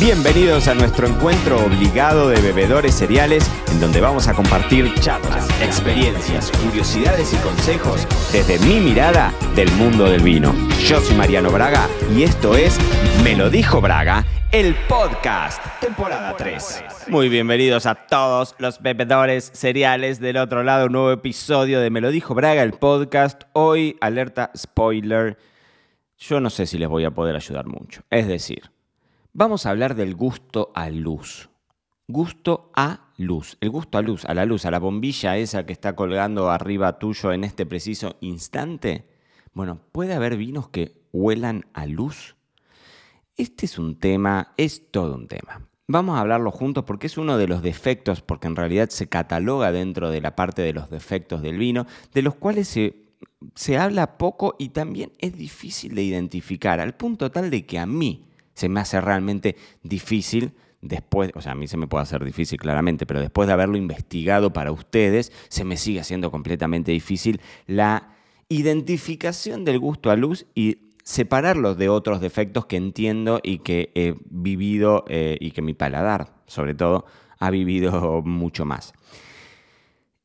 Bienvenidos a nuestro encuentro obligado de bebedores cereales, en donde vamos a compartir charlas, experiencias, curiosidades y consejos desde mi mirada del mundo del vino. Yo soy Mariano Braga y esto es Me lo dijo Braga, el podcast, temporada 3. Muy bienvenidos a todos los bebedores cereales del otro lado, un nuevo episodio de Me lo dijo Braga, el podcast. Hoy, alerta spoiler, yo no sé si les voy a poder ayudar mucho. Es decir, Vamos a hablar del gusto a luz. Gusto a luz. El gusto a luz, a la luz, a la bombilla esa que está colgando arriba tuyo en este preciso instante. Bueno, ¿puede haber vinos que huelan a luz? Este es un tema, es todo un tema. Vamos a hablarlo juntos porque es uno de los defectos, porque en realidad se cataloga dentro de la parte de los defectos del vino, de los cuales se, se habla poco y también es difícil de identificar, al punto tal de que a mí, se me hace realmente difícil después, o sea, a mí se me puede hacer difícil claramente, pero después de haberlo investigado para ustedes, se me sigue haciendo completamente difícil la identificación del gusto a luz y separarlo de otros defectos que entiendo y que he vivido eh, y que mi paladar, sobre todo, ha vivido mucho más.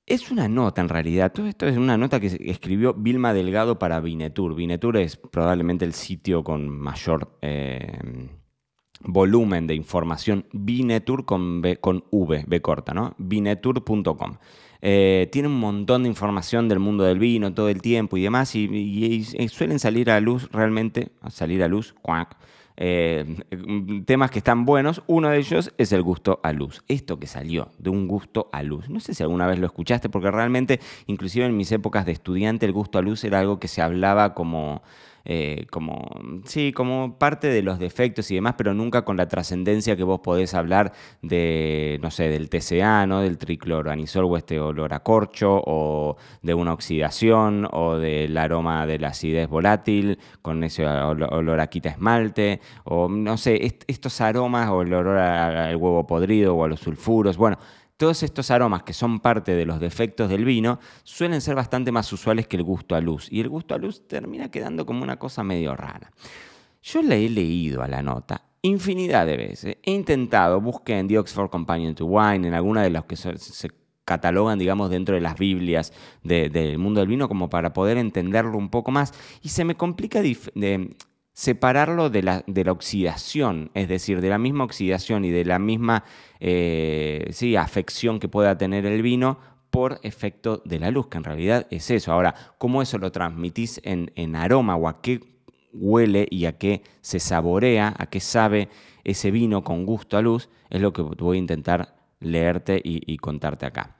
Es una nota en realidad, todo esto es una nota que escribió Vilma Delgado para Vinetur. Vinetur es probablemente el sitio con mayor eh, volumen de información. Vinetur con, con V, B corta, ¿no? Vinetur.com. Eh, tiene un montón de información del mundo del vino todo el tiempo y demás, y, suelen salir a luz realmente, salir a luz, cuac, eh, temas que están buenos. Uno de ellos es el gusto a luz. Esto que salió de un gusto a luz. No sé si alguna vez lo escuchaste, porque realmente, inclusive en mis épocas de estudiante, el gusto a luz era algo que se hablaba como eh, como, sí, como parte de los defectos y demás, pero nunca con la trascendencia que vos podés hablar de, no sé, del TCA, ¿no? del tricloroanisol o este olor a corcho, o de una oxidación, o del aroma de la acidez volátil, con ese olor a quita esmalte, o no sé, estos aromas, o el olor al huevo podrido, o a los sulfuros, bueno, todos estos aromas que son parte de los defectos del vino suelen ser bastante más usuales que el gusto a luz. Y el gusto a luz termina quedando como una cosa medio rara. Yo le he leído a la nota infinidad de veces. He intentado, busqué en The Oxford Companion to Wine, en alguna de las que se catalogan, digamos, dentro de las Biblias del mundo del vino, como para poder entenderlo un poco más. Y se me complica de, separarlo de la, de la, oxidación, es decir, de la misma oxidación y de la misma eh, sí, afección que pueda tener el vino por efecto de la luz, que en realidad es eso. Ahora, ¿cómo eso lo transmitís en, en aroma o a qué huele y a qué se saborea, a qué sabe ese vino con gusto a luz? Es lo que voy a intentar leerte y, contarte acá.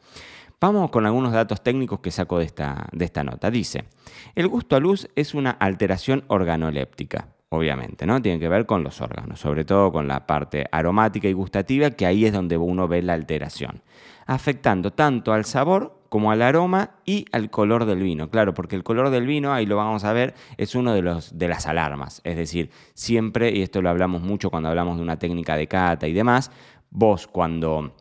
Vamos con algunos datos técnicos que saco de esta, de esta nota. Dice, el gusto a luz es una alteración organoléptica obviamente, ¿no? Tiene que ver con los órganos, sobre todo con la parte aromática y gustativa, que ahí es donde uno ve la alteración, afectando tanto al sabor como al aroma y al color del vino. Claro, porque el color del vino, ahí lo vamos a ver, es uno de, los, de las alarmas. Es decir, siempre, y esto lo hablamos mucho cuando hablamos de una técnica de cata y demás, vos cuando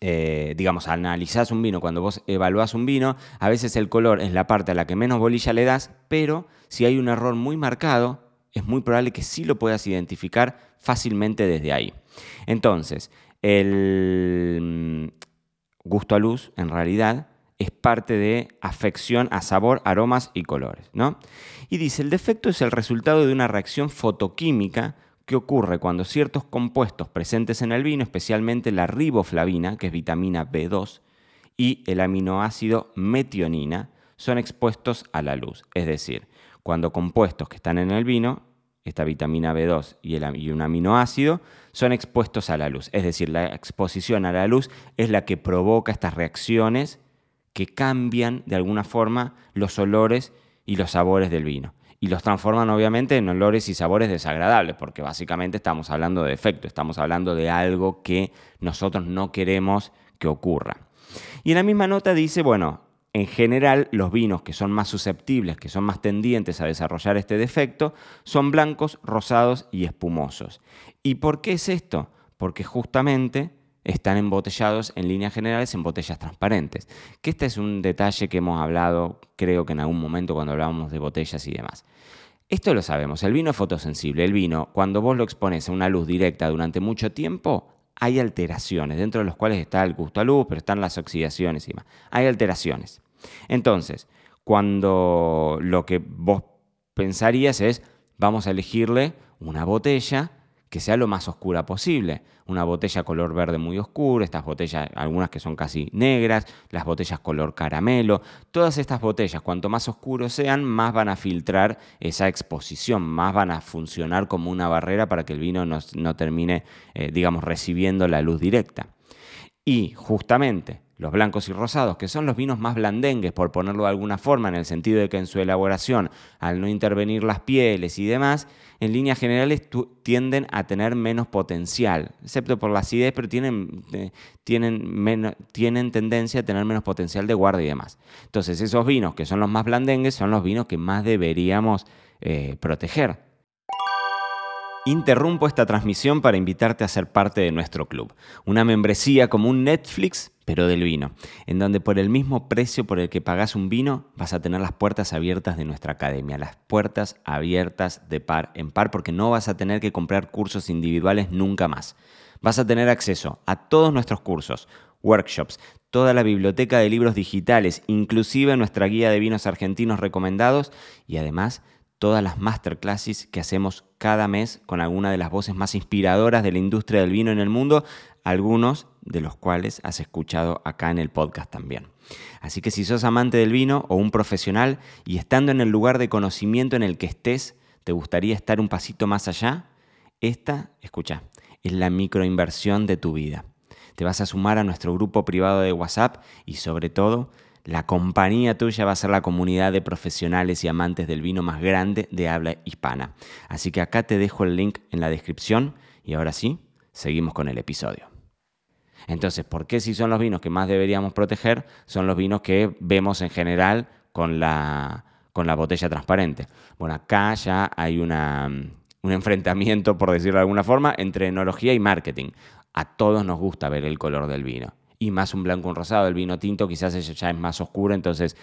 eh, digamos, analizás un vino, cuando vos evaluás un vino, a veces el color es la parte a la que menos bolilla le das, pero si hay un error muy marcado, es muy probable que sí lo puedas identificar fácilmente desde ahí. Entonces, el mm, gusto a luz, en realidad, es parte de afección a sabor, aromas y colores, ¿no? Y dice, el defecto es el resultado de una reacción fotoquímica que ocurre cuando ciertos compuestos presentes en el vino, especialmente la riboflavina, que es vitamina B2, y el aminoácido metionina, son expuestos a la luz. Es decir, cuando compuestos que están en el vino, esta vitamina B2 y, y, un aminoácido, son expuestos a la luz. Es decir, la exposición a la luz es la que provoca estas reacciones que cambian de alguna forma los olores y los sabores del vino y los transforman obviamente en olores y sabores desagradables, porque básicamente estamos hablando de efecto, estamos hablando de algo que nosotros no queremos que ocurra. Y en la misma nota dice, bueno, en general los vinos que son más susceptibles, que son más tendientes a desarrollar este defecto, son blancos, rosados y espumosos. ¿Y por qué es esto? Porque justamente están embotellados en líneas generales en botellas transparentes. Que este es un detalle que hemos hablado, creo que en algún momento cuando hablábamos de botellas y demás. Esto lo sabemos, el vino es fotosensible. El vino, cuando vos lo expones a una luz directa durante mucho tiempo, hay alteraciones, dentro de los cuales está el gusto a luz, pero están las oxidaciones y demás. Hay alteraciones. Entonces, cuando lo que vos pensarías es, vamos a elegirle una botella que sea lo más oscura posible. Una botella color verde muy oscuro, estas botellas, algunas que son casi negras, las botellas color caramelo. Todas estas botellas, cuanto más oscuros sean, más van a filtrar esa exposición, más van a funcionar como una barrera para que el vino no, termine, eh, digamos, recibiendo la luz directa. Y justamente los blancos y rosados, que son los vinos más blandengues, por ponerlo de alguna forma, en el sentido de que en su elaboración, al no intervenir las pieles y demás, en líneas generales tienden a tener menos potencial, excepto por la acidez, pero tienen, eh, tienen, tienen tendencia a tener menos potencial de guarda y demás. Entonces, esos vinos que son los más blandengues son los vinos que más deberíamos eh, proteger. Interrumpo esta transmisión para invitarte a ser parte de nuestro club, una membresía como un Netflix, pero del vino, en donde por el mismo precio por el que pagas un vino vas a tener las puertas abiertas de nuestra academia, las puertas abiertas de par en par, porque no vas a tener que comprar cursos individuales nunca más. Vas a tener acceso a todos nuestros cursos, workshops, toda la biblioteca de libros digitales, inclusive nuestra guía de vinos argentinos recomendados y además todas las masterclasses que hacemos cada mes con alguna de las voces más inspiradoras de la industria del vino en el mundo, algunos de los cuales has escuchado acá en el podcast también. Así que si sos amante del vino o un profesional y estando en el lugar de conocimiento en el que estés, te gustaría estar un pasito más allá, esta, escucha, es la microinversión de tu vida. Te vas a sumar a nuestro grupo privado de WhatsApp y sobre todo la compañía tuya va a ser la comunidad de profesionales y amantes del vino más grande de habla hispana. Así que acá te dejo el link en la descripción y ahora sí, seguimos con el episodio. Entonces, ¿por qué si son los vinos que más deberíamos proteger? Son los vinos que vemos en general con la, con la botella transparente. Bueno, acá ya hay un enfrentamiento, por decirlo de alguna forma, entre enología y marketing. A todos nos gusta ver el color del vino y más un blanco, un rosado. El vino tinto quizás ya es más oscuro, entonces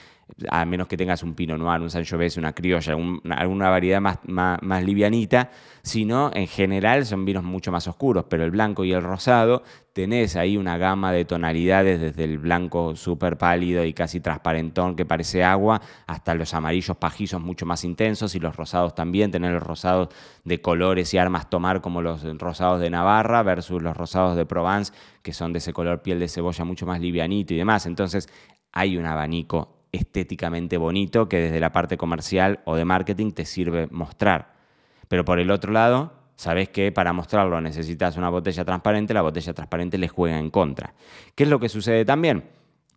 a menos que tengas un Pinot Noir, un Sangiovese, una criolla, alguna variedad más, más, livianita, sino en general son vinos mucho más oscuros, pero el blanco y el rosado tenés ahí una gama de tonalidades desde el blanco súper pálido y casi transparentón que parece agua hasta los amarillos pajizos mucho más intensos y los rosados también, tener los rosados de colores y armas tomar como los rosados de Navarra versus los rosados de Provence que son de ese color piel de cebolla mucho más livianito y demás. Entonces hay un abanico estéticamente bonito que desde la parte comercial o de marketing te sirve mostrar. Pero por el otro lado, sabes que para mostrarlo necesitas una botella transparente, la botella transparente les juega en contra. ¿Qué es lo que sucede también?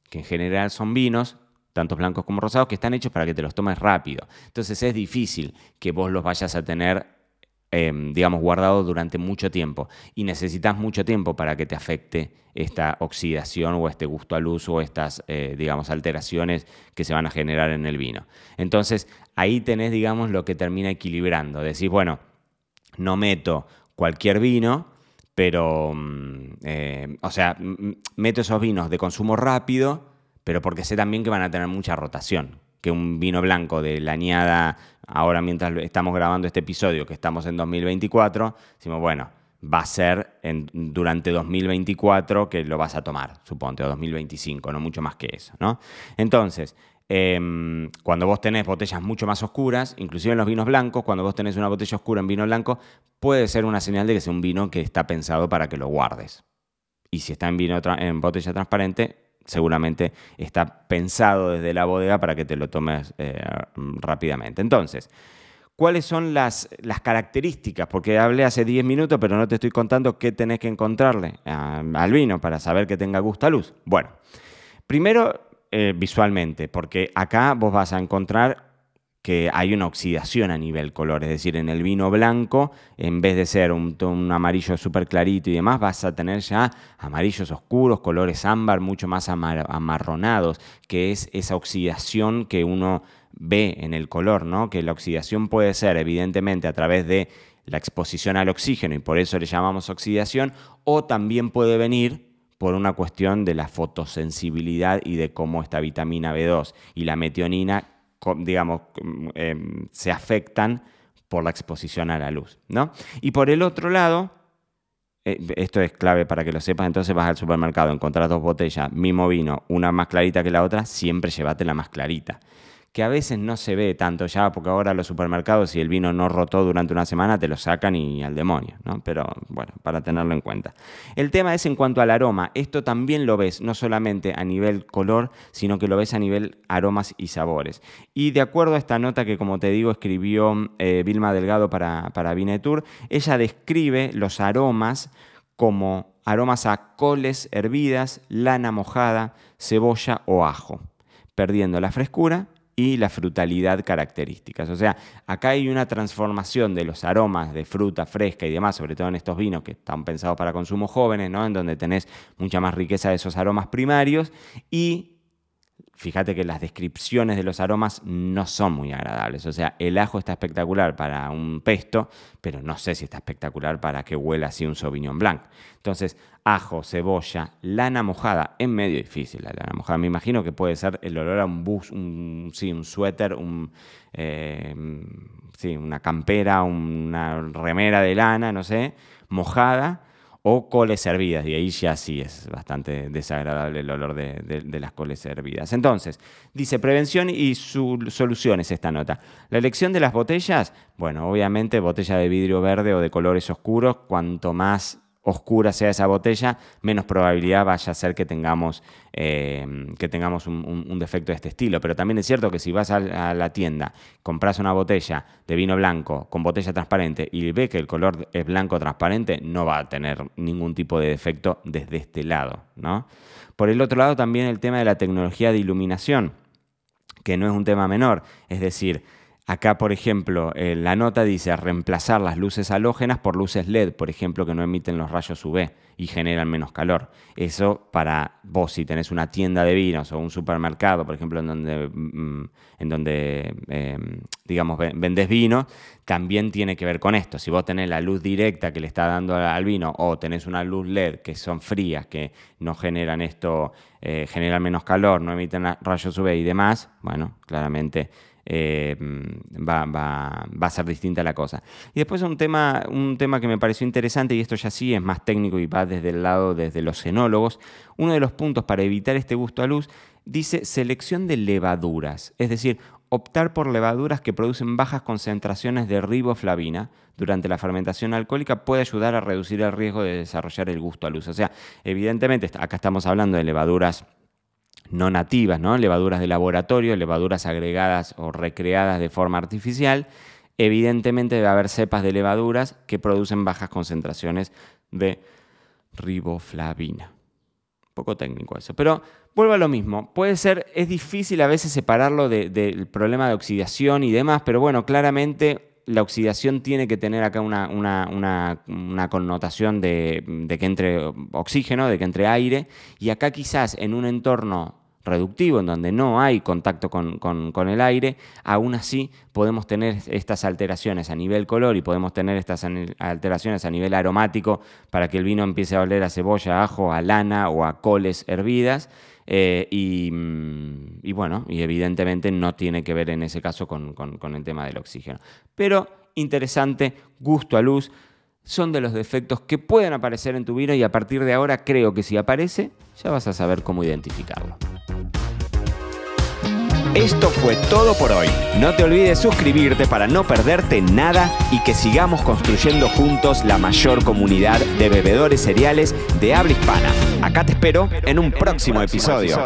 Que en general son vinos, tanto blancos como rosados, que están hechos para que te los tomes rápido. Entonces es difícil que vos los vayas a tener Em, digamos, guardado durante mucho tiempo y necesitas mucho tiempo para que te afecte esta oxidación o este gusto al uso o estas, eh, digamos, alteraciones que se van a generar en el vino. Entonces, ahí tenés, digamos, lo que termina equilibrando. Decís, bueno, no meto cualquier vino, pero, mm, eh, o sea, meto esos vinos de consumo rápido, pero porque sé también que van a tener mucha rotación que un vino blanco de la añada, ahora mientras estamos grabando este episodio, que estamos en 2024, decimos, bueno, va a ser durante 2024 que lo vas a tomar, suponte, o 2025, no mucho más que eso, ¿no? Entonces, em, cuando vos tenés botellas mucho más oscuras, inclusive en los vinos blancos, cuando vos tenés una botella oscura en vino blanco, puede ser una señal de que es un vino que está pensado para que lo guardes. Y si está en, vino en botella transparente, seguramente está pensado desde la bodega para que te lo tomes eh, rápidamente. Entonces, ¿cuáles son las, las, características? Porque hablé hace 10 minutos, pero no te estoy contando qué tenés que encontrarle al vino para saber que tenga gusto a luz. Bueno, primero eh, visualmente, porque acá vos vas a encontrar que hay una oxidación a nivel color, es decir, en el vino blanco, en vez de ser un, amarillo súper clarito y demás, vas a tener ya amarillos oscuros, colores ámbar, mucho más amarronados, que es esa oxidación que uno ve en el color, ¿no? Que la oxidación puede ser evidentemente a través de la exposición al oxígeno y por eso le llamamos oxidación, o también puede venir por una cuestión de la fotosensibilidad y de cómo esta vitamina B2 y la metionina digamos, em, se afectan por la exposición a la luz, ¿no? Y por el otro lado, eh, esto es clave para que lo sepas, entonces vas al supermercado, encontrás dos botellas, mismo vino, una más clarita que la otra, siempre llévate la más clarita que a veces no se ve tanto ya, porque ahora los supermercados, si el vino no rotó durante una semana, te lo sacan y al demonio, ¿no? Pero bueno, para tenerlo en cuenta. El tema es en cuanto al aroma. Esto también lo ves, no solamente a nivel color, sino que lo ves a nivel aromas y sabores. Y de acuerdo a esta nota que, como te digo, escribió eh, Vilma Delgado para, para Vinetour, ella describe los aromas como aromas a coles hervidas, lana mojada, cebolla o ajo, perdiendo la frescura y la frutalidad características. O sea, acá hay una transformación de los aromas de fruta fresca y demás, sobre todo en estos vinos que están pensados para consumo jóvenes, ¿no? en donde tenés mucha más riqueza de esos aromas primarios y fíjate que las descripciones de los aromas no son muy agradables. O sea, el ajo está espectacular para un pesto, pero no sé si está espectacular para que huela así un Sauvignon Blanc. Entonces, ajo, cebolla, lana mojada, es medio difícil la lana mojada. Me imagino que puede ser el olor a un bus, un, sí, un suéter, un, eh, sí, una campera, una remera de lana, no sé, mojada o coles hervidas, y ahí ya sí es bastante desagradable el olor de, las coles hervidas. Entonces, dice prevención y soluciones esta nota. La elección de las botellas, bueno, obviamente botella de vidrio verde o de colores oscuros, cuanto más oscura sea esa botella, menos probabilidad vaya a ser que tengamos, eh, que tengamos un, defecto de este estilo. Pero también es cierto que si vas a, la tienda, compras una botella de vino blanco con botella transparente y ve que el color es blanco transparente, no va a tener ningún tipo de defecto desde este lado. ¿no? Por el otro lado, también el tema de la tecnología de iluminación, que no es un tema menor. Es decir, Acá, por ejemplo, eh, la nota dice reemplazar las luces halógenas por luces LED, por ejemplo, que no emiten los rayos UV y generan menos calor. Eso para vos, si tenés una tienda de vinos o un supermercado, por ejemplo, en donde, mm, en donde em, digamos, vendés vino, también tiene que ver con esto. Si vos tenés la luz directa que le está dando al vino o tenés una luz LED que son frías, que no generan esto, eh, generan menos calor, no emiten rayos UV y demás, bueno, claramente eh, va, a ser distinta la cosa. Y después un tema, un tema que me pareció interesante, y esto ya sí es más técnico y va desde el lado, desde los cenólogos, uno de los puntos para evitar este gusto a luz dice selección de levaduras, es decir, optar por levaduras que producen bajas concentraciones de riboflavina durante la fermentación alcohólica puede ayudar a reducir el riesgo de desarrollar el gusto a luz. O sea, evidentemente acá estamos hablando de levaduras no nativas, ¿no? levaduras de laboratorio, levaduras agregadas o recreadas de forma artificial, evidentemente debe haber cepas de levaduras que producen bajas concentraciones de riboflavina. Poco técnico eso, pero vuelvo a lo mismo. Puede ser, es difícil a veces separarlo del problema de oxidación y demás, pero bueno, claramente la oxidación tiene que tener acá una, connotación de, de, que entre oxígeno, de que entre aire, y acá quizás en un entorno reductivo, en donde no hay contacto con, el aire, aún así podemos tener estas alteraciones a nivel color y podemos tener estas alteraciones a nivel aromático para que el vino empiece a oler a cebolla, ajo, a lana o a coles hervidas. Eh, mm, y, bueno, y evidentemente no tiene que ver en ese caso con, con el tema del oxígeno. Pero interesante, gusto a luz, son de los defectos que pueden aparecer en tu vino y a partir de ahora creo que si aparece ya vas a saber cómo identificarlo. Esto fue todo por hoy. No te olvides suscribirte para no perderte nada y que sigamos construyendo juntos la mayor comunidad de bebedores cereales de habla hispana. Acá te espero en un próximo episodio.